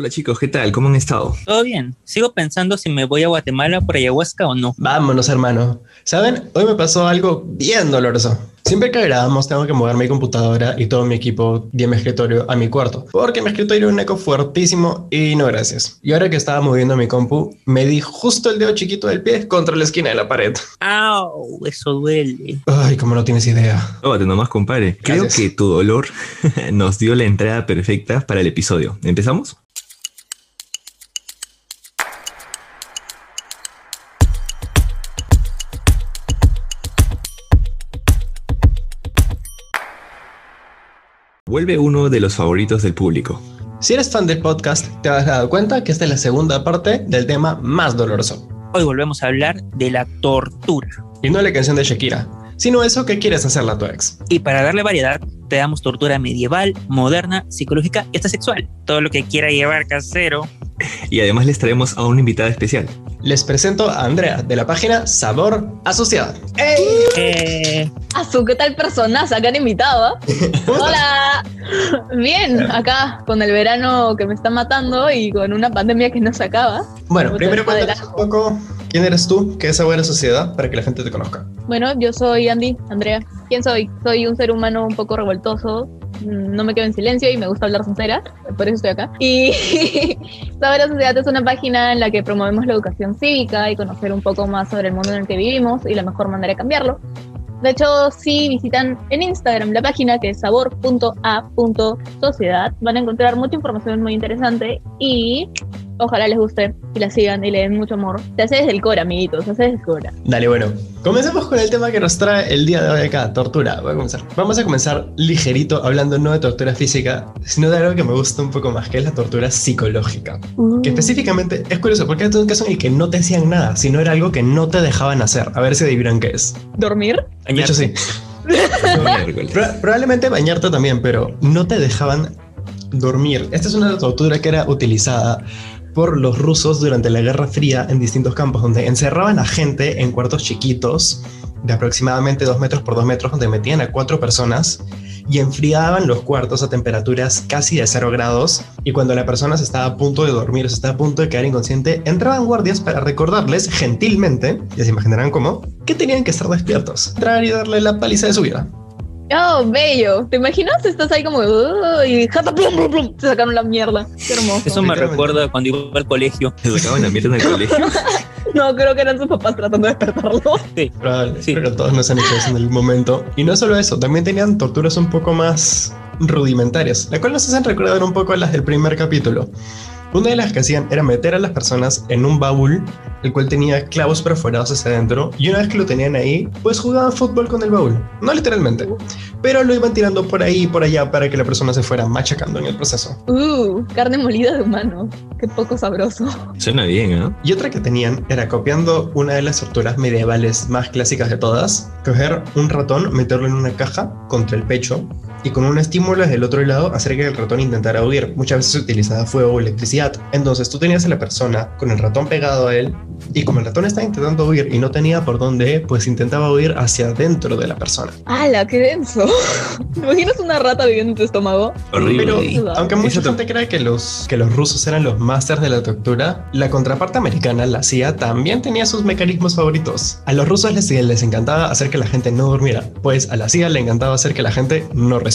Hola chicos, ¿qué tal? ¿Cómo han estado? Todo bien. Sigo pensando si me voy a Guatemala por ayahuasca o no. Vámonos, hermano. ¿Saben? Hoy me pasó algo bien doloroso. Siempre que grabamos tengo que mover mi computadora y todo mi equipo de mi escritorio a mi cuarto, porque mi escritorio es un eco fuertísimo y no gracias. Y ahora que estaba moviendo mi compu, me di justo el dedo chiquito del pie contra la esquina de la pared. ¡Au! Eso duele. Ay, como no tienes idea. Tómate nomás, compadre. Creo Gracias. que tu dolor nos dio la entrada perfecta para el episodio. ¿Empezamos? Vuelve uno de los favoritos del público. Si eres fan del podcast, te has dado cuenta que esta es la segunda parte del tema más doloroso. Hoy volvemos a hablar de la tortura. Y no la canción de Shakira, sino eso que quieres hacerle a tu ex. Y para darle variedad, te damos tortura medieval, moderna, psicológica y hasta sexual. Todo lo que quiera llevar casero. Y además les traemos a una invitada especial. Les presento a Andrea de la página Sabor Asociada. ¡Ey! Eh, Azu, ¿qué tal personaza que han invitado? ah? Hola. Bien, acá con el verano que me está matando y con una pandemia que no se acaba. Bueno, primero cuéntanos un poco quién eres tú, qué es Sabor Asociada, para que la gente te conozca. Bueno, yo soy Andy, Andrea. ¿Quién soy? Soy un ser humano un poco revoltoso. No me quedo en silencio y me gusta hablar sincera, por eso estoy acá. Y Saber Sociedad es una página en la que promovemos la educación cívica y conocer un poco más sobre el mundo en el que vivimos y la mejor manera de cambiarlo. De hecho, si visitan en Instagram la página que es sabor.a.sociedad, van a encontrar mucha información muy interesante y ojalá les guste y la sigan y le den mucho amor. Se hace desde el core, amiguitos, se hace desde el core. Dale, bueno, comencemos con el tema que nos trae el día de hoy acá, tortura. Voy a comenzar. Vamos a comenzar ligerito hablando no de tortura física, sino de algo que me gusta un poco más, que es la tortura psicológica. Que específicamente es curioso, porque era un caso en el que no te hacían nada, sino era algo que no te dejaban hacer. A ver si adivinan qué es. ¿Dormir? De hecho, sí. Probablemente bañarte también, pero no te dejaban dormir. Esta es una tortura que era utilizada por los rusos durante la Guerra Fría en distintos campos, donde encerraban a gente en cuartos chiquitos de aproximadamente 2 metros por 2 metros, donde metían a cuatro personas y enfriaban los cuartos a temperaturas casi de 0 grados. Y cuando la persona se estaba a punto de dormir se estaba a punto de quedar inconsciente, entraban guardias para recordarles gentilmente, ya se imaginarán cómo, que tenían que estar despiertos, entrar y darle la paliza de su vida. Oh, bello. ¿Te imaginas? Estás ahí como "Uh", y jata, plum, plum, plum, te sacaron la mierda. Qué hermoso. eso me recuerda cuando iba al colegio. Se sacaban la mierda en el colegio. No, creo que eran sus papás tratando de despertarlo. Sí. Probable, Sí. pero todos nos han hecho eso en el momento. Y no solo eso, también tenían torturas un poco más rudimentarias, la cual nos hacen recordar un poco a las del primer capítulo. Una de las que hacían era meter a las personas en un baúl, el cual tenía clavos perforados hacia adentro, y una vez que lo tenían ahí, pues jugaban fútbol con el baúl. No literalmente, pero lo iban tirando por ahí y por allá para que la persona se fuera machacando en el proceso. Uh, carne molida de humano. Qué poco sabroso. Suena bien, ¿eh? Y otra que tenían era copiando una de las torturas medievales más clásicas de todas, coger un ratón, meterlo en una caja contra el pecho y con un estímulo desde el otro lado hacer que el ratón intentara huir. Muchas veces se utilizaba fuego o electricidad. Entonces tú tenías a la persona con el ratón pegado a él y como el ratón estaba intentando huir y no tenía por dónde, pues intentaba huir hacia adentro de la persona. ¡Hala, qué denso! ¿Te imaginas una rata viviendo en tu estómago? Horrible. Pero aunque mucha gente cree que los, que los rusos eran los masters de la tortura, la contraparte americana, la CIA, también tenía sus mecanismos favoritos. A los rusos les, les encantaba hacer que la gente no durmiera, pues a la CIA le encantaba hacer que la gente no respirara.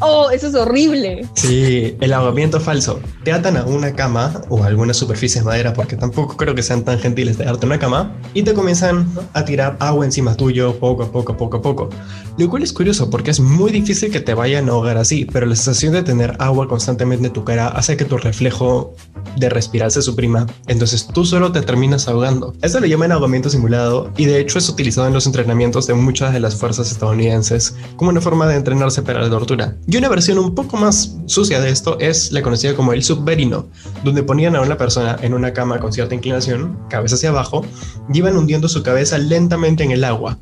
¡Oh, eso es horrible! Sí, el ahogamiento falso. Te atan a una cama o a alguna superficie de madera, porque tampoco creo que sean tan gentiles de darte una cama, y te comienzan a tirar agua encima tuyo poco a poco, poco a poco. Lo cual es curioso porque es muy difícil que te vayan a ahogar así, pero la sensación de tener agua constantemente en tu cara hace que tu reflejo de respirar se suprima, entonces tú solo te terminas ahogando. Esto lo llaman ahogamiento simulado y de hecho es utilizado en los entrenamientos de muchas de las fuerzas estadounidenses como una forma de entrenarse para tortura. Y una versión un poco más sucia de esto es la conocida como el submarino, donde ponían a una persona en una cama con cierta inclinación, cabeza hacia abajo, y iban hundiendo su cabeza lentamente en el agua.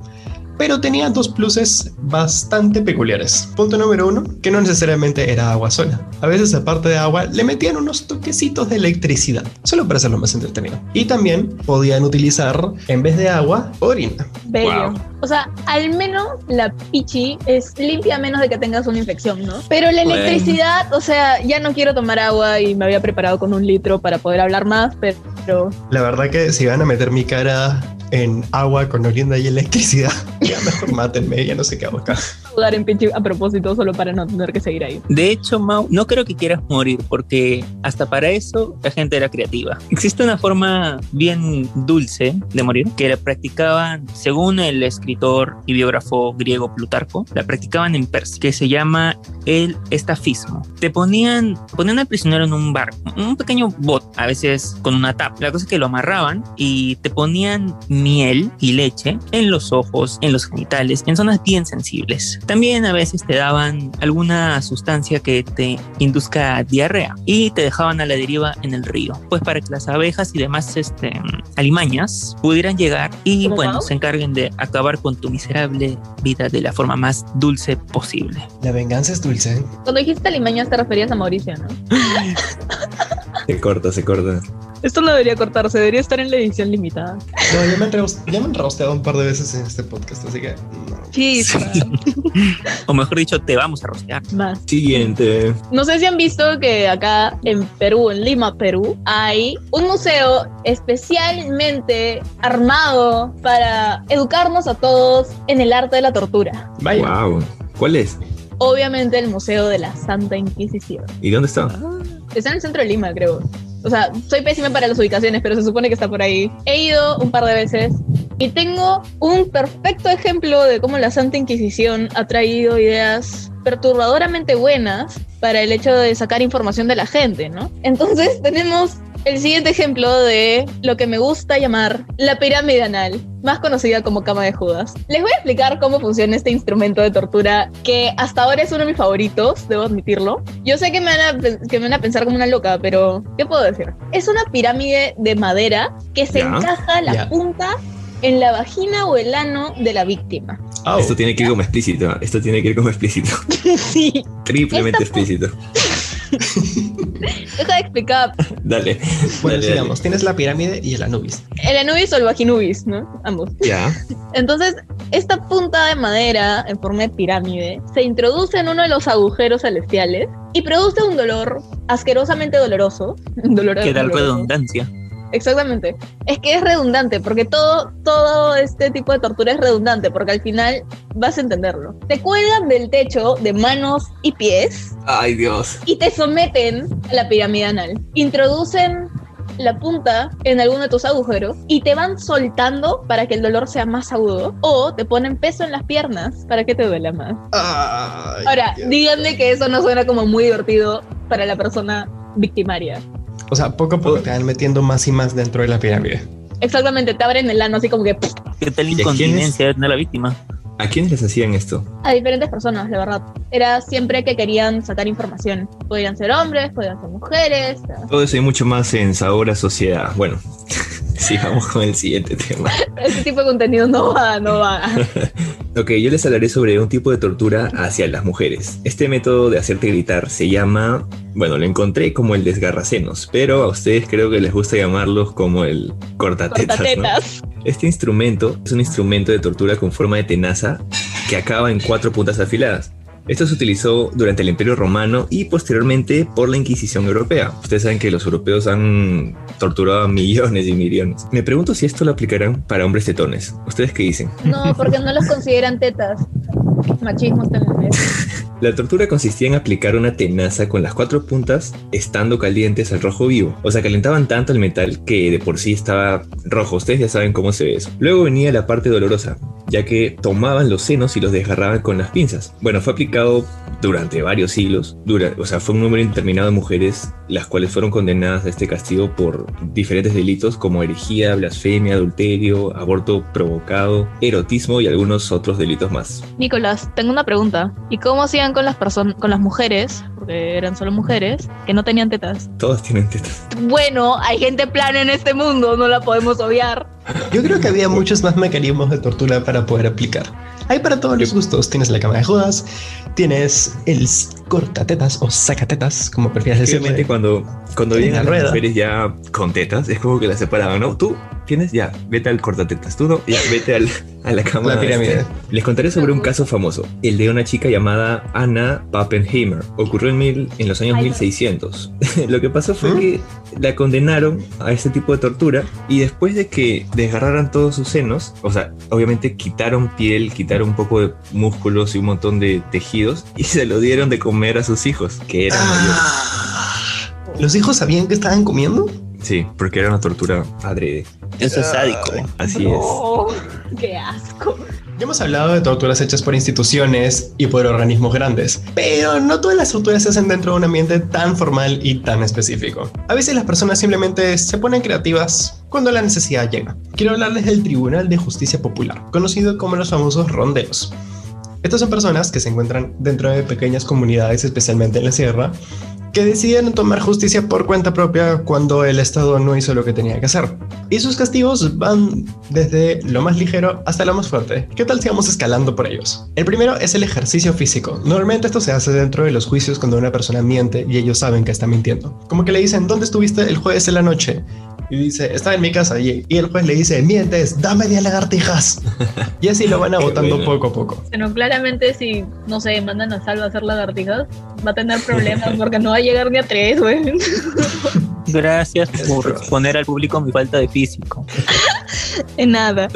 Pero tenía dos pluses bastante peculiares. Punto número uno, que no necesariamente era agua sola. A veces aparte de agua le metían unos toquecitos de electricidad, solo para hacerlo más entretenido. Y también podían utilizar, en vez de agua, orina. Bello. Wow. O sea, al menos la pichi es limpia a menos de que tengas una infección, ¿no? Pero la Bueno. electricidad, o sea, ya no quiero tomar agua y me había preparado con un litro para poder hablar más, pero La verdad que si van a meter mi cara en agua con orina y electricidad, ya mejor mátenme, ya no sé qué hago acá. jugar en pichi a propósito solo para no tener que seguir ahí. De hecho, Mau, no creo que quieras morir, porque hasta para eso la gente era creativa. Existe una forma bien dulce de morir que la practicaban, según el escritor y biógrafo griego Plutarco, la practicaban en Persia, que se llama el estafismo. Te ponían, ponían al prisionero en un barco, un pequeño bot, a veces con una tapa. La cosa es que lo amarraban y te ponían miel y leche en los ojos, en los genitales, en zonas bien sensibles. También a veces te daban alguna sustancia que te induzca diarrea y te dejaban a la deriva en el río, pues para que las abejas y demás este, alimañas pudieran llegar y ¿Como bueno, se encarguen de acabar con tu miserable vida de la forma más dulce posible. La venganza es dulce. Cuando dijiste limañas te referías a Mauricio, ¿no? Se corta, se corta. Esto no debería cortarse, debería estar en la edición limitada. No, ya me, han roast- ya me han rosteado un par de veces en este podcast, así que... no. Sí, O mejor dicho, te vamos a rostear. más. Siguiente. No sé si han visto que acá en Perú, en Lima, Perú, hay un museo especialmente armado para educarnos a todos en el arte de la tortura. Vaya. Wow. ¿Cuál es? Obviamente el Museo de la Santa Inquisición. ¿Y dónde está? Está en el centro de Lima, creo. O sea, soy pésima para las ubicaciones, pero se supone que está por ahí. He ido un par de veces y tengo un perfecto ejemplo de cómo la Santa Inquisición ha traído ideas perturbadoramente buenas para el hecho de sacar información de la gente, ¿no? Entonces tenemos el siguiente ejemplo de lo que me gusta llamar la pirámide anal, más conocida como cama de Judas. Les voy a explicar cómo funciona este instrumento de tortura que hasta ahora es uno de mis favoritos, debo admitirlo. Yo sé que me van a, que me van a pensar como una loca, pero ¿qué puedo decir? Es una pirámide de madera que se Ya. encaja la Ya. punta en la vagina o el ano de la víctima. Au. Esto tiene que ir como explícito. Esto tiene que ir como explícito. sí. Triplemente explícito. Dale. Bueno, dale, sigamos. Tienes la pirámide y el Anubis. El anubis o el vaginubis, ¿no? Ambos. Ya. Entonces, esta punta de madera en forma de pirámide se introduce en uno de los agujeros celestiales y produce un dolor asquerosamente doloroso. Un dolor Que da redundancia. Exactamente. Es que es redundante, porque todo, todo este tipo de tortura es redundante, porque al final vas a entenderlo. Te cuelgan del techo de manos y pies Ay, Dios. y te someten a la pirámide anal. Introducen la punta en alguno de tus agujeros y te van soltando para que el dolor sea más agudo o te ponen peso en las piernas para que te duela más. Ay, Ahora, Dios. díganme que eso no suena como muy divertido para la persona victimaria. O sea, poco a poco te van metiendo más y más dentro de la pirámide. Exactamente, te abren el ano así como que. ¿Qué tal incontinencia de tener la víctima? ¿A quiénes les hacían esto? a diferentes personas, la verdad. Era siempre que querían sacar información. Podían ser hombres, podían ser mujeres. Todo eso y mucho más en Sabor a Sociedad. Bueno, sigamos con el siguiente tema. Ese tipo de contenido no va, no va. Ok, yo les hablaré sobre un tipo de tortura hacia las mujeres. Este método de hacerte gritar se llama, bueno, lo encontré como el desgarracenos, pero a ustedes creo que les gusta llamarlos como el cortatetas. ¿no? Cortatetas. Este instrumento es un instrumento de tortura con forma de tenaza que acaba en cuatro puntas afiladas. Esto se utilizó durante el Imperio Romano y posteriormente por la Inquisición Europea. Ustedes saben que los europeos han torturado a millones y millones. Me pregunto si esto lo aplicarán para hombres tetones. ¿Ustedes qué dicen? No, porque no los consideran tetas. Machismo está en la mesa. La tortura consistía en aplicar una tenaza con las cuatro puntas estando calientes al rojo vivo. O sea, calentaban tanto el metal que de por sí estaba rojo. Ustedes ya saben cómo se ve eso. Luego venía la parte dolorosa, ya que tomaban los senos y los desgarraban con las pinzas. Bueno, fue aplicado durante varios siglos. Dura, o sea, fue un número indeterminado de mujeres las cuales fueron condenadas a este castigo por diferentes delitos como herejía, blasfemia, adulterio, aborto provocado, erotismo y algunos otros delitos más. Nicolás, tengo una pregunta. ¿Y cómo hacían con las personas, con las mujeres, porque eran solo mujeres, que no tenían tetas? Todos tienen tetas. Bueno, hay gente plana en este mundo, no la podemos obviar. Yo creo que había muchos más mecanismos de tortura para poder aplicar. Hay para todos los gustos. Tienes la cama de Judas, tienes el cortatetas o sacatetas, como prefieras decirlo. Obviamente cuando, cuando vienen la las rueda. mujeres ya con tetas, es como que las separaban, ¿no? Tú tienes ya, vete al cortatetas, tú no, ya, vete al, a la cama. La pirámide. este. Les contaré sobre un caso famoso, el de una chica llamada Anna Pappenheimer. Ocurrió en, mil, en los años Ay, 1600. Lo que pasó fue ¿Mm? que la condenaron a este tipo de tortura y después de que desgarraran todos sus senos, o sea, obviamente quitaron piel, quitaron un poco de músculos y un montón de tejidos y se lo dieron de comer a sus hijos, que eran mayores. Ah. ¿Los hijos sabían que estaban comiendo? Sí, porque era una tortura adrede. Eso es sádico. Así es. Oh, qué asco. Ya hemos hablado de torturas hechas por instituciones y por organismos grandes, pero no todas las torturas se hacen dentro de un ambiente tan formal y tan específico. A veces las personas simplemente se ponen creativas cuando la necesidad llega. Quiero hablarles del Tribunal de Justicia Popular, conocido como los famosos ronderos. Estas son personas que se encuentran dentro de pequeñas comunidades, especialmente en la sierra, que deciden tomar justicia por cuenta propia cuando el Estado no hizo lo que tenía que hacer. Y sus castigos van desde lo más ligero hasta lo más fuerte. ¿Qué tal si vamos escalando por ellos? El primero es el ejercicio físico. Normalmente esto se hace dentro de los juicios cuando una persona miente y ellos saben que está mintiendo. Como que le dicen, ¿dónde estuviste el jueves en la noche? Y dice, estaba en mi casa. Y, y el juez le dice, mientes, dame 10 lagartijas. y así lo van agotando bueno. poco a poco. Pero claramente si, no sé, mandan a Salva a hacer lagartijas, va a tener problemas porque no va a llegar ni a tres, güey. Gracias por exponer al público mi falta de físico. En nada.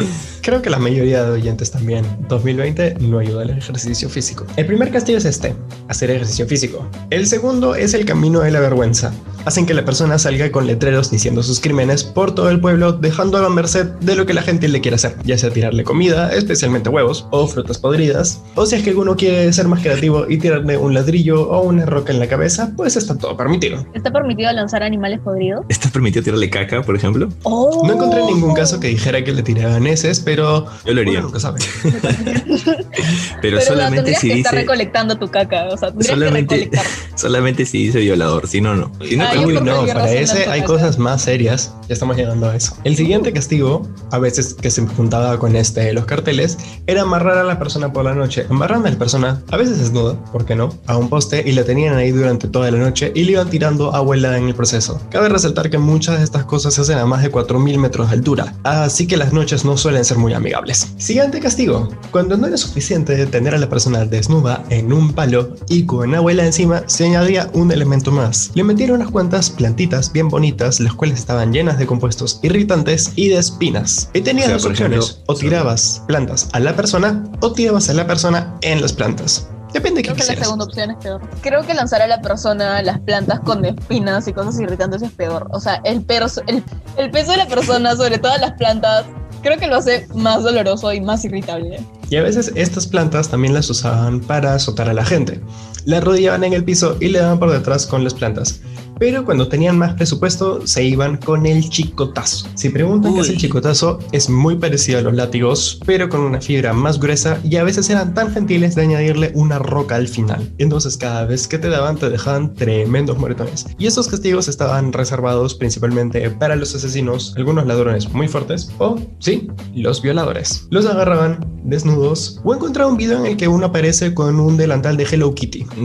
Creo que la mayoría de oyentes también. 2020 no ayuda al ejercicio físico. El primer castigo es este, hacer ejercicio físico. El segundo es el camino de la vergüenza. Hacen que la persona salga con letreros diciendo sus crímenes por todo el pueblo, dejando a merced de lo que la gente le quiere hacer, ya sea tirarle comida, especialmente huevos o frutas podridas, o si es que alguno quiere ser más creativo y tirarle un ladrillo o una roca en la cabeza, pues está todo permitido. ¿Está permitido lanzar animales podridos? ¿Está permitido tirarle caca, por ejemplo? Oh. No encontré ningún caso que dijera que le tiraban heces, pero Yo lo haría. uno nunca sabe. Pero, solamente si que estar dice. recolectando tu caca. O sea, Solamente, que solamente si dice violador, si no, no. Si no, Ah, pues, Uy, por no, para ese hay caca. cosas más serias. Ya estamos llegando a eso. El siguiente castigo, a veces que se juntaba con este de los carteles, era amarrar a la persona por la noche. Amarran a la persona, a veces desnuda, ¿por qué no? A un poste y la tenían ahí durante toda la noche y le iban tirando agua helada en el proceso. Cabe resaltar que muchas de estas cosas se hacen a más de 4000 metros de altura, así que las noches no suelen ser muy amigables. Siguiente castigo. Cuando no era suficiente tener a la persona desnuda en un palo y con agua helada encima, se añadía un elemento más. Le metieron unas cuantas plantitas bien bonitas, las cuales estaban llenas de compuestos irritantes y de espinas. Y tenías O sea, dos ejemplo, opciones, o tirabas plantas a la persona o tirabas a la persona en las plantas. Depende Creo que la quisieras. segunda opción es peor. Creo que lanzar a la persona las plantas con espinas y cosas irritantes es peor. O sea, el, perso- el, el peso de la persona sobre todas las plantas creo que lo hace más doloroso y más irritable. Y a veces estas plantas también las usaban para azotar a la gente. La rodeaban en el piso y le daban por detrás con las plantas. Pero cuando tenían más presupuesto, se iban con el chicotazo. Si preguntan qué es el Uy. chicotazo, es muy parecido a los látigos, pero con una fibra más gruesa y a veces eran tan gentiles de añadirle una roca al final. Entonces cada vez que te daban te dejaban tremendos moretones. Y estos castigos estaban reservados principalmente para los asesinos, algunos ladrones muy fuertes o, sí, los violadores. Los agarraban desnudos o encontraba un video en el que uno aparece con un delantal de Hello Kitty.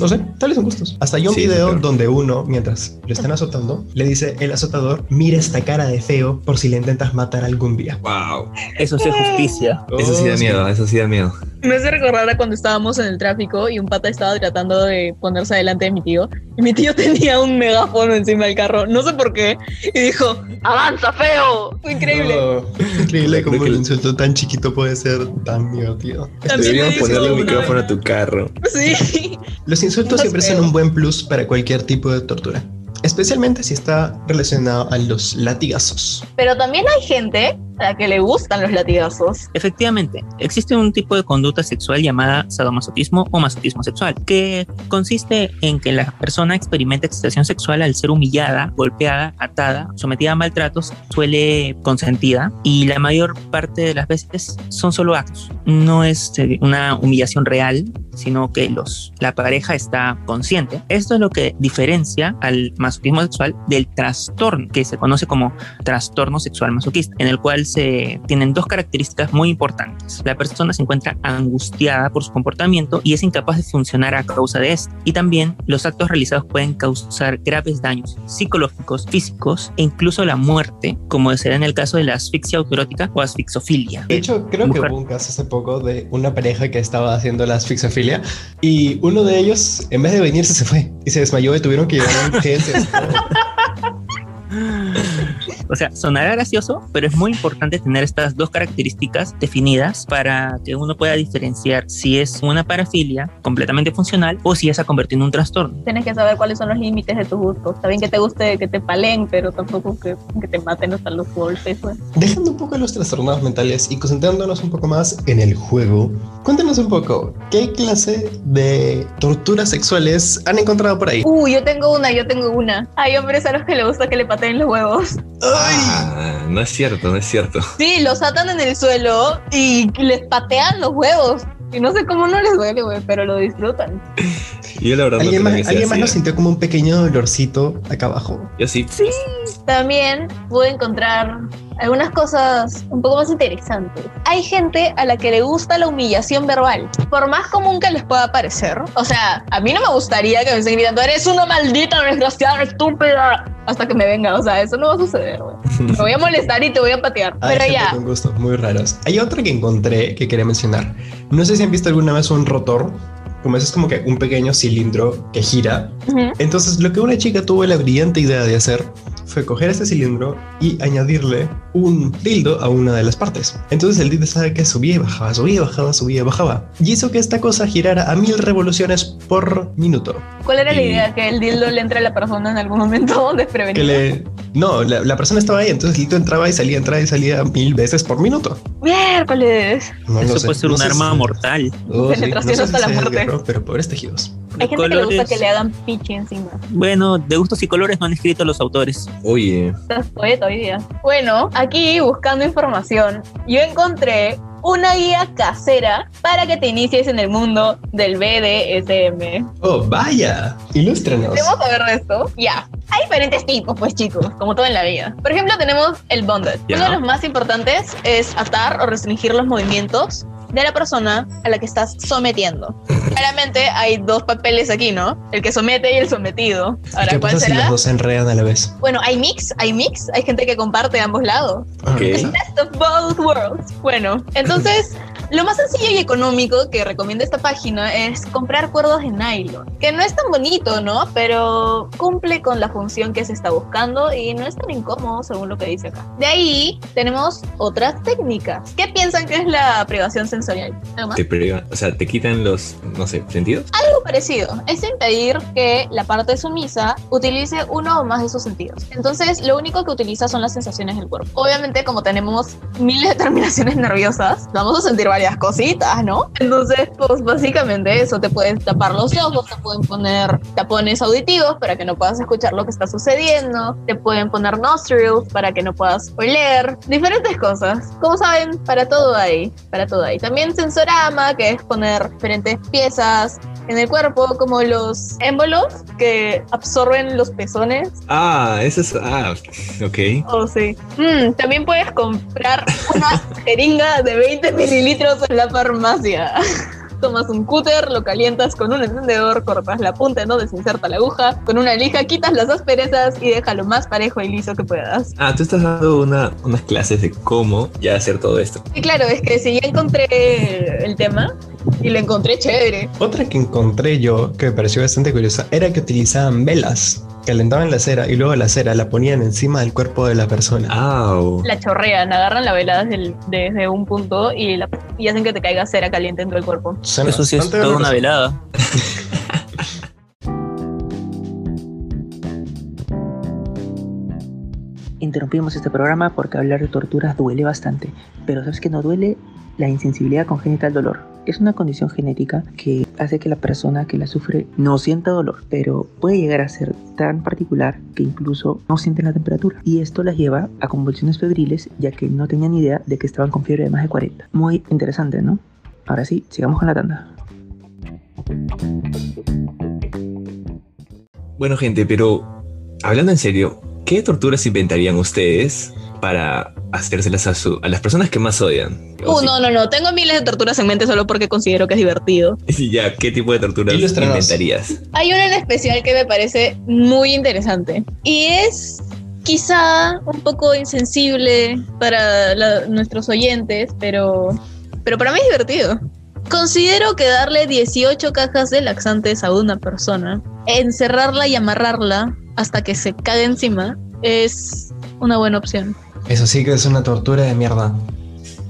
No sé, tales son gustos. Hasta hay un Sí, video claro. donde uno, mientras lo están azotando, le dice el azotador, mira esta cara de feo por si le intentas matar algún día. Wow. Eso es justicia. Eso sí da Oh, miedo, eso sí da miedo. Me hace recordar a cuando estábamos en el tráfico y un pata estaba tratando de ponerse adelante de mi tío. Y mi tío tenía un megáfono encima del carro, no sé por qué. Y dijo, ¡Avanza, feo! Fue increíble. Oh, increíble como el- insulto tan chiquito puede ser tan divertido. También Deberíamos ponerle un micrófono vez. a tu carro. Sí. Los insultos Más siempre feo. son un buen plus para cualquier tipo de tortura, especialmente si está relacionado a los latigazos. Pero también hay gente que le gustan los latigazos. Efectivamente, existe un tipo de conducta sexual llamada sadomasoquismo o masoquismo sexual, que consiste en que la persona experimenta excitación sexual al ser humillada, golpeada, atada, sometida a maltratos, suele consentida y la mayor parte de las veces son solo actos. No es eh, una humillación real sino que los, la pareja está consciente. Esto es lo que diferencia al masoquismo sexual del trastorno, que se conoce como trastorno sexual masoquista, en el cual se tienen dos características muy importantes. La persona se encuentra angustiada por su comportamiento y es incapaz de funcionar a causa de esto. Y también los actos realizados pueden causar graves daños psicológicos, físicos e incluso la muerte, como será en el caso de la asfixia autoerótica o asfixofilia. De hecho, creo que hubo un caso hace poco de una pareja que estaba haciendo la asfixofilia y uno de ellos, en vez de venirse, se fue y se desmayó y tuvieron que llevar a urgencias. O sea, sonará gracioso, pero es muy importante tener estas dos características definidas para que uno pueda diferenciar si es una parafilia completamente funcional o si es a convertir en un trastorno. Tienes que saber cuáles son los límites de tu gusto. Está bien que te guste que te palen, pero tampoco que, que te maten hasta los golpes. Pues. Dejando un poco los trastornados mentales y concentrándonos un poco más en el juego, cuéntanos un poco, ¿qué clase de torturas sexuales han encontrado por ahí? Uh, yo tengo una, yo tengo una. Hay hombres a los que les gusta que le pateen los huevos. Ah, no es cierto, no es cierto. Sí, los atan en el suelo y les patean los huevos. Y no sé cómo no les duele, güey, pero lo disfrutan. Yo la verdad ¿Alguien no más, ¿alguien más lo ¿eh? sintió como un pequeño dolorcito acá abajo? Yo sí. Sí, también pude encontrar algunas cosas un poco más interesantes. Hay gente a la que le gusta la humillación verbal, por más común que les pueda parecer. O sea, a mí no me gustaría que me estén gritando, eres una maldita desgraciada, estúpida, hasta que me venga. O sea, eso no va a suceder, güey. Me voy a molestar y te voy a patear. Hay Pero gente ya, con gustos muy raros. Hay otra que encontré que quería mencionar. No sé si han visto alguna vez un rotor. Como eso es como que un pequeño cilindro que gira. Entonces, lo que una chica tuvo la brillante idea de hacer fue coger ese cilindro y añadirle un dildo a una de las partes. Entonces el dildo sabe que subía y bajaba, subía y bajaba, subía y bajaba. Y hizo que esta cosa girara a mil revoluciones por minuto. ¿cuál era la Y- idea? Que el dildo le entre a la persona en algún momento Que desprevenido. le... No, la, la persona estaba ahí, entonces el dildo entraba y salía, entraba y salía mil veces por minuto. Miércoles. No Eso puede ser no un arma si- mortal. Oh, sí, Penetración sé hasta si la muerte. guerrero, pero pobres tejidos. Hay gente que le gusta que le hagan pichi encima. Bueno, de gustos y colores no han escrito los autores. Oye, Estás poeta hoy día. Bueno, aquí buscando información, yo encontré una guía casera para que te inicies en el mundo del BDSM. Oh, vaya, ilústrenos. ¿Queremos saber de esto? Ya. Hay diferentes tipos, pues chicos, como todo en la vida. Por ejemplo, tenemos el bondage. Uno de los más importantes es atar o restringir los movimientos de la persona a la que estás sometiendo. Claramente hay dos papeles aquí, ¿no? El que somete y el sometido. Ahora, ¿Qué ¿cuál pasa si será? los dos se enredan a la vez? Bueno, hay mix, hay mix, hay gente que comparte ambos lados. Ok. Best of both worlds. Bueno, entonces, lo más sencillo y económico que recomienda esta página es comprar cuerdos de nylon, que no es tan bonito, ¿no? Pero cumple con la función que se está buscando y no es tan incómodo según lo que dice acá. De ahí tenemos otras técnicas. ¿Qué piensan que es la privación sensorial? ¿Algo más? te priva- o sea, te quitan los, no sé, sentidos. Algo parecido. Es impedir que la parte sumisa utilice uno o más de sus sentidos. Entonces, lo único que utiliza son las sensaciones del cuerpo. Obviamente, como tenemos miles de terminaciones nerviosas, vamos a sentir varias cositas, ¿no? Entonces, pues básicamente eso, te pueden tapar los ojos, te pueden poner tapones auditivos para que no puedas escuchar lo que está sucediendo, te pueden poner nostrils para que no puedas oler, diferentes cosas. Como saben, para todo hay, para todo hay. También sensorama, que es poner diferentes piezas en el cuerpo, como los émbolos que absorben los pezones. Ah, eso es. Ah, ok. Oh, sí. Mm, también puedes comprar una jeringa de 20 mililitros en la farmacia. Tomas un cúter, lo calientas con un encendedor, cortas la punta en donde se inserta la aguja, con una lija quitas las asperezas y déjalo más parejo y liso que puedas. Ah, tú estás dando una, unas clases de cómo ya hacer todo esto. Y claro, es que si ya encontré el tema y lo encontré chévere. Otra que encontré yo que me pareció bastante curiosa era que utilizaban velas, calentaban la cera y luego la cera la ponían encima del cuerpo de la persona. Au. La chorrean, agarran la vela desde, el- desde un punto y, la- y hacen que te caiga cera caliente dentro del cuerpo. Suena Eso sí es toda una velada. Interrumpimos este programa porque hablar de torturas duele bastante, pero ¿sabes que no duele? La insensibilidad congénita al dolor. Es una condición genética que hace que la persona que la sufre no sienta dolor, pero puede llegar a ser tan particular que incluso no sienten la temperatura. Y esto las lleva a convulsiones febriles ya que no tenían idea de que estaban con fiebre de más de 40. Muy interesante, ¿no? Ahora sí, sigamos con la tanda. Bueno, gente, pero hablando en serio, ¿qué torturas inventarían ustedes para hacérselas a, su- a las personas que más odian? Uh, si- no, no, no. Tengo miles de torturas en mente solo porque considero que es divertido. Sí, ya, ¿qué tipo de torturas inventarías? Hay una en especial que me parece muy interesante. Y es quizá un poco insensible para la- nuestros oyentes, pero, pero para mí es divertido. Considero que darle 18 cajas de laxantes a una persona, encerrarla y amarrarla hasta que se cague encima, es una buena opción. Eso sí que es una tortura de mierda.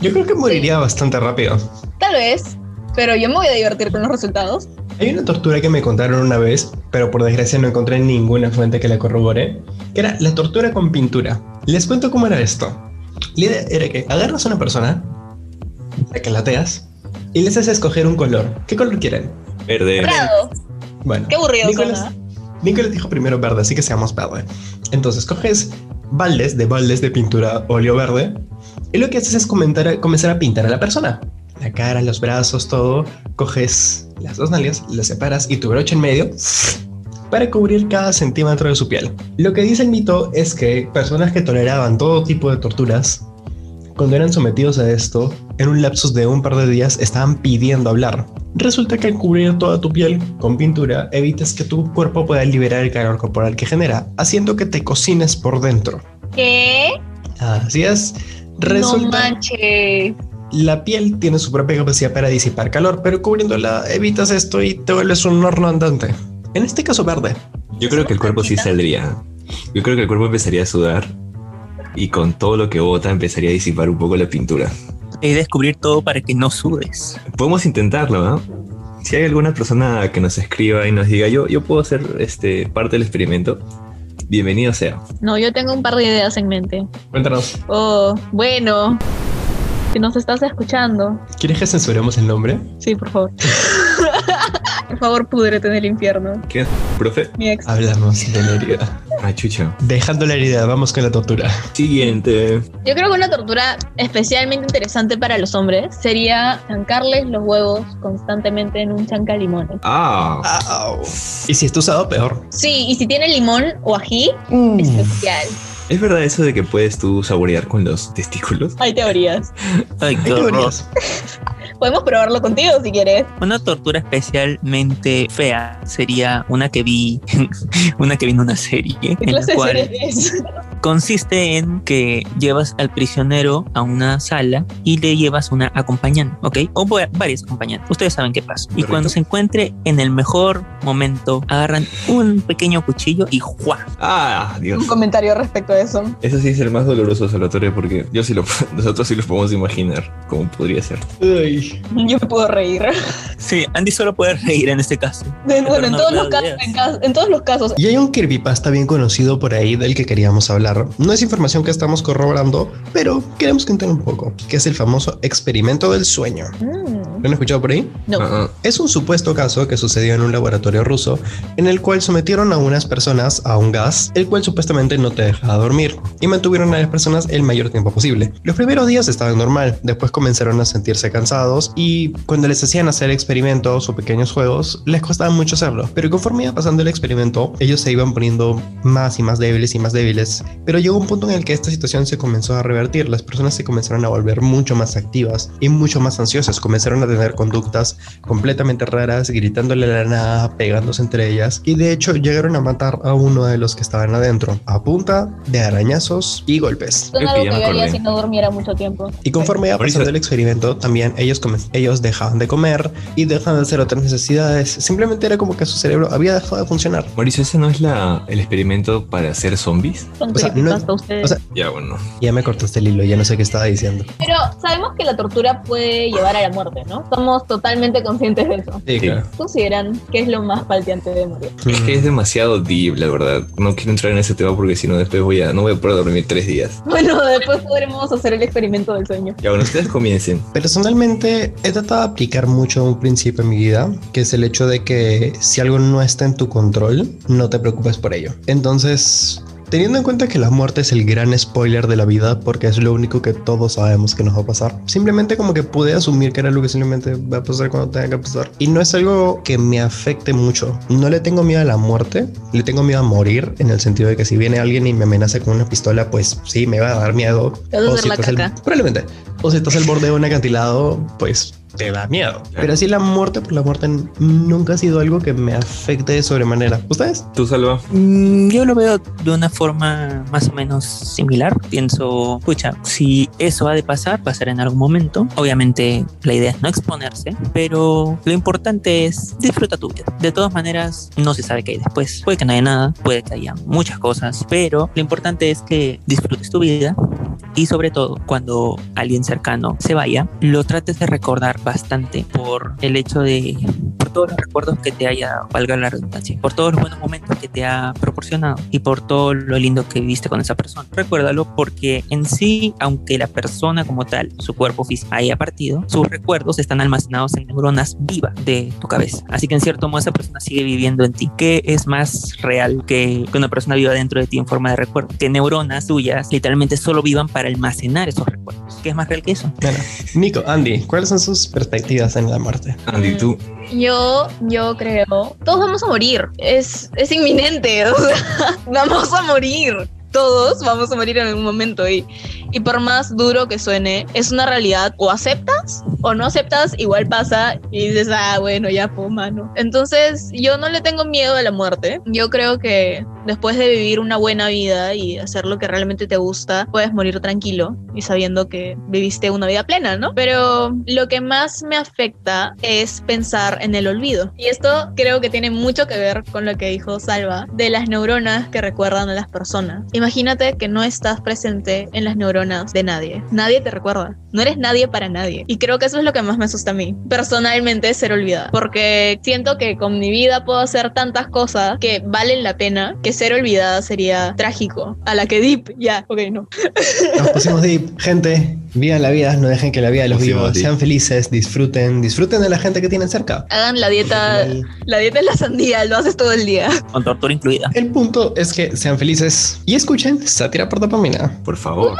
Yo creo que moriría bastante rápido. Tal vez, pero yo me voy a divertir con los resultados. Hay una tortura que me contaron una vez, pero por desgracia no encontré ninguna fuente que la corrobore, que era la tortura con pintura. Les cuento cómo era esto. La idea era que agarras a una persona, la que lateas, y les haces escoger un color. ¿Qué color quieren? Verde. Prado, Bueno, qué aburrido Nicolás. Nicolás dijo primero verde, así que seamos verde. Entonces coges baldes de baldes de pintura óleo verde y lo que haces es comenzar a pintar a la persona. La cara, los brazos, todo. Coges las dos nalgas, las separas y tu brocha en medio para cubrir cada centímetro de su piel. Lo que dice el mito es que personas que toleraban todo tipo de torturas, cuando eran sometidos a esto, en un lapsus de un par de días estaban pidiendo hablar. Resulta que al cubrir toda tu piel con pintura evitas que tu cuerpo pueda liberar el calor corporal que genera, haciendo que te cocines por dentro. ¿Qué? Así es. No Resulta manches. la piel tiene su propia capacidad para disipar calor, pero cubriéndola evitas esto y te vuelves un horno andante. En este caso verde. Yo creo que el cuerpo sí saldría. Yo creo que el cuerpo empezaría a sudar y con todo lo que bota empezaría a disipar un poco la pintura. Y descubrir todo para que no sudes. Podemos intentarlo, ¿no? Si hay alguna persona que nos escriba y nos diga yo, yo puedo ser este, parte del experimento, bienvenido sea. No, yo tengo un par de ideas en mente. Cuéntanos, Oh, bueno. Si nos estás escuchando, ¿quieres que censuremos el nombre? sí, por favor. por favor, púdrete en el infierno. ¿Quién es? ¿Profe? Mi ex. Hablamos de la Ah, chucha. Dejando la herida, vamos con la tortura. Siguiente. Yo creo que una tortura especialmente interesante para los hombres sería chancarles los huevos constantemente en un chanca limones. Ah, Y si está usado, peor. Sí, y si tiene limón o ají, especial. ¿es verdad eso de que puedes tú saborear con los testículos? Hay teorías. Ay, Hay qué horror. teorías. Podemos probarlo contigo si quieres. Una tortura especialmente fea sería una que vi, una que vi en una serie, ¿Qué en la cual serie es? consiste en que llevas al prisionero a una sala y le llevas una acompañante, ¿ok? O va- varias acompañantes. Ustedes saben qué pasa. Y cuando se encuentre en el mejor momento, agarran un pequeño cuchillo y ¡juá! Ah, Dios. Un comentario respecto a eso. Eso sí es el más doloroso, Salvatore, porque yo sí lo, nosotros sí lo podemos imaginar cómo podría ser. Uy. Yo me puedo reír. Sí, Andy solo puede reír en este caso. Bueno, en no todos, los casos, en todos los casos. Y hay un creepypasta bien conocido por ahí del que queríamos hablar. No es información que estamos corroborando, pero queremos contar un poco, que es el famoso experimento del sueño. Mm, ¿Lo han escuchado por ahí? no. Ah, ah. Es un supuesto caso que sucedió en un laboratorio ruso en el cual sometieron a unas personas a un gas, el cual supuestamente no te dejaba dormir, y mantuvieron a las personas el mayor tiempo posible. Los primeros días estaban normal, después comenzaron a sentirse cansados y cuando les hacían hacer experimentos o pequeños juegos, les costaba mucho hacerlo. Pero conforme iba pasando el experimento, ellos se iban poniendo más y más débiles y más débiles. Pero llegó un punto en el que esta situación se comenzó a revertir. Las personas se comenzaron a volver mucho más activas y mucho más ansiosas. Comenzaron a tener conductas completamente raras, gritándole a la nada, pegándose entre ellas. Y de hecho llegaron a matar a uno de los que estaban adentro, a punta de arañazos y golpes. Creo que ya me acordé. si no durmiera mucho tiempo. Y conforme iba pasando el experimento, también ellos, ellos dejaban de comer y dejaban de hacer otras necesidades. Simplemente era como que su cerebro había dejado de funcionar. Mauricio, ¿ese no es la, el experimento para hacer zombies? O sea, no- ustedes. o sea- Ya, bueno. Ya me cortaste el hilo, ya no sé qué estaba diciendo. Pero sabemos que la tortura puede llevar a la muerte, ¿no? Somos totalmente conscientes de eso. Sí, claro. ¿Consideran que es lo más palteante de morir? Es que es demasiado deep, la verdad. No quiero entrar en ese tema porque si no, después voy a, no voy a poder dormir tres días. Bueno, después podremos hacer el experimento del sueño. Ya, bueno, ustedes comiencen. Personalmente he tratado de aplicar mucho un principio en mi vida, que es el hecho de que si algo no está en tu control, no te preocupes por ello. Entonces, Teniendo en cuenta que la muerte es el gran spoiler de la vida, porque es lo único que todos sabemos que nos va a pasar, simplemente como que pude asumir que era lo que simplemente va a pasar cuando tenga que pasar. Y no es algo que me afecte mucho. No le tengo miedo a la muerte, le tengo miedo a morir, en el sentido de que si viene alguien y me amenaza con una pistola, pues sí, me va a dar miedo. Vas a hacer si la probablemente. O si estás al borde de un acantilado, pues te da miedo. Pero así la muerte por la muerte nunca ha sido algo que me afecte de sobremanera. ¿Ustedes? ¿Tú, Salva? Mm, Yo lo veo de una forma más o menos similar. Pienso, pucha, si eso ha de pasar, pasará en algún momento. Obviamente la idea es no exponerse, pero lo importante es disfruta tu vida. De todas maneras, no se sabe qué hay después. Puede que no haya nada, puede que haya muchas cosas, pero lo importante es que disfrutes tu vida y sobre todo cuando alguien cercano se vaya, lo trates de recordar bastante por el hecho de por todos los recuerdos que te haya, valga la redundancia, por todos los buenos momentos que te ha proporcionado y por todo lo lindo que viviste con esa persona. Recuérdalo porque en sí, aunque la persona como tal, su cuerpo físico haya partido, sus recuerdos están almacenados en neuronas vivas de tu cabeza. Así que en cierto modo esa persona sigue viviendo en ti. ¿Qué es más real que que una persona viva dentro de ti en forma de recuerdo? Que neuronas tuyas literalmente solo vivan para almacenar esos recuerdos. ¿Qué es más real que eso? Bueno, Nico, Andy, ¿cuáles son sus perspectivas en la muerte? Andy, tú. Yo, yo creo, todos vamos a morir. Es, es inminente. O sea, vamos a morir. Todos vamos a morir en algún momento y, y por más duro que suene, es una realidad. O aceptas o no aceptas, igual pasa y dices, ah, bueno, ya fue mano. Entonces, yo no le tengo miedo a la muerte. Yo creo que después de vivir una buena vida y hacer lo que realmente te gusta, puedes morir tranquilo y sabiendo que viviste una vida plena, ¿no? Pero lo que más me afecta es pensar en el olvido. Y esto creo que tiene mucho que ver con lo que dijo Salva de las neuronas que recuerdan a las personas. Imagínate que no estás presente en las neuronas de nadie. Nadie te recuerda. No eres nadie para nadie. Y creo que eso es lo que más me asusta a mí. Personalmente, ser olvidada. Porque siento que con mi vida puedo hacer tantas cosas que valen la pena que ser olvidada sería trágico. A la que Deep, ya, ok, no. Nos pusimos deep. Gente, vivan la vida, no dejen que la vida de los Pusimos vivos. deep. Sean felices, disfruten, disfruten de la gente que tienen cerca. Hagan la dieta, final, la dieta es la sandía, lo haces todo el día. Con tortura incluida. El punto es que sean felices y escuchen Sátira por dopamina. Por favor.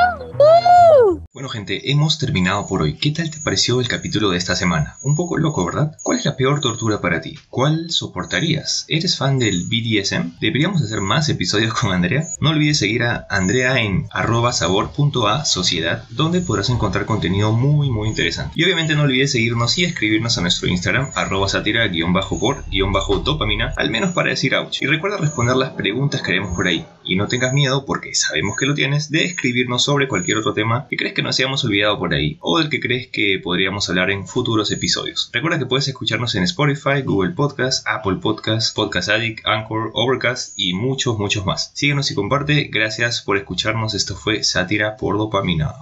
Bueno, gente, hemos terminado por hoy. ¿Qué tal te pareció el capítulo de esta semana? Un poco loco, ¿verdad? ¿Cuál es la peor tortura para ti? ¿Cuál soportarías? ¿Eres fan del BDSM? ¿Deberíamos hacer más episodios con Andrea? No olvides seguir a Andrea en arroba sociedad, donde podrás encontrar contenido muy muy interesante. Y obviamente no olvides seguirnos y escribirnos a nuestro Instagram, arroba sátira-por-dopamina, al menos para decir ouch. Y recuerda responder las preguntas que haremos por ahí. Y no tengas miedo, porque sabemos que lo tienes, de escribirnos sobre cualquier otro tema que crees que nos hayamos olvidado por ahí, o del que crees que podríamos hablar en futuros episodios. Recuerda que puedes escucharnos en Spotify, Google Podcast, Apple Podcast, Podcast Addict, Anchor, Overcast y muchos, muchos más. Síguenos y comparte. Gracias por escucharnos. Esto fue Sátira por Dopamina.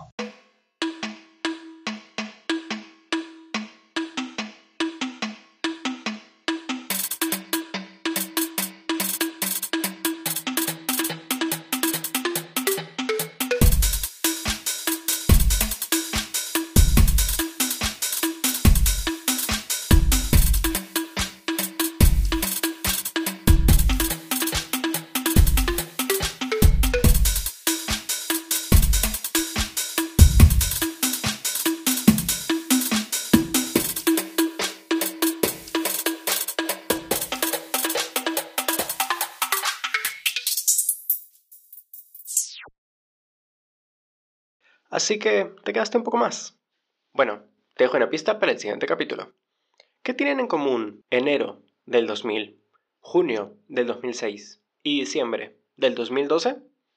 Así que te quedaste un poco más. Bueno, te dejo una pista para el siguiente capítulo. ¿Qué tienen en común enero del 2000, junio del 2006 y diciembre del 2012?